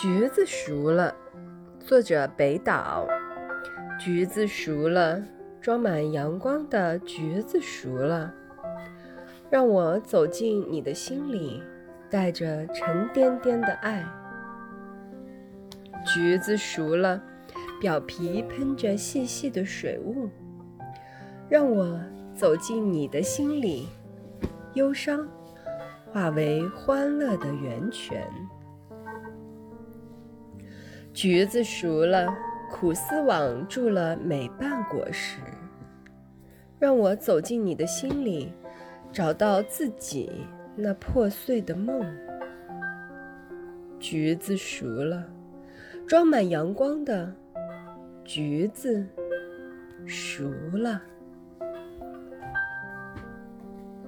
橘子熟了，作者北岛。橘子熟了，装满阳光的橘子熟了，让我走进你的心里，带着沉甸甸的爱。橘子熟了，表皮喷着细细的水雾，让我走进你的心里，忧伤化为欢乐的源泉。橘子熟了，苦丝网住了每瓣果实，让我走进你的心里，找到自己那破碎的梦。橘子熟了，装满阳光的橘子熟了。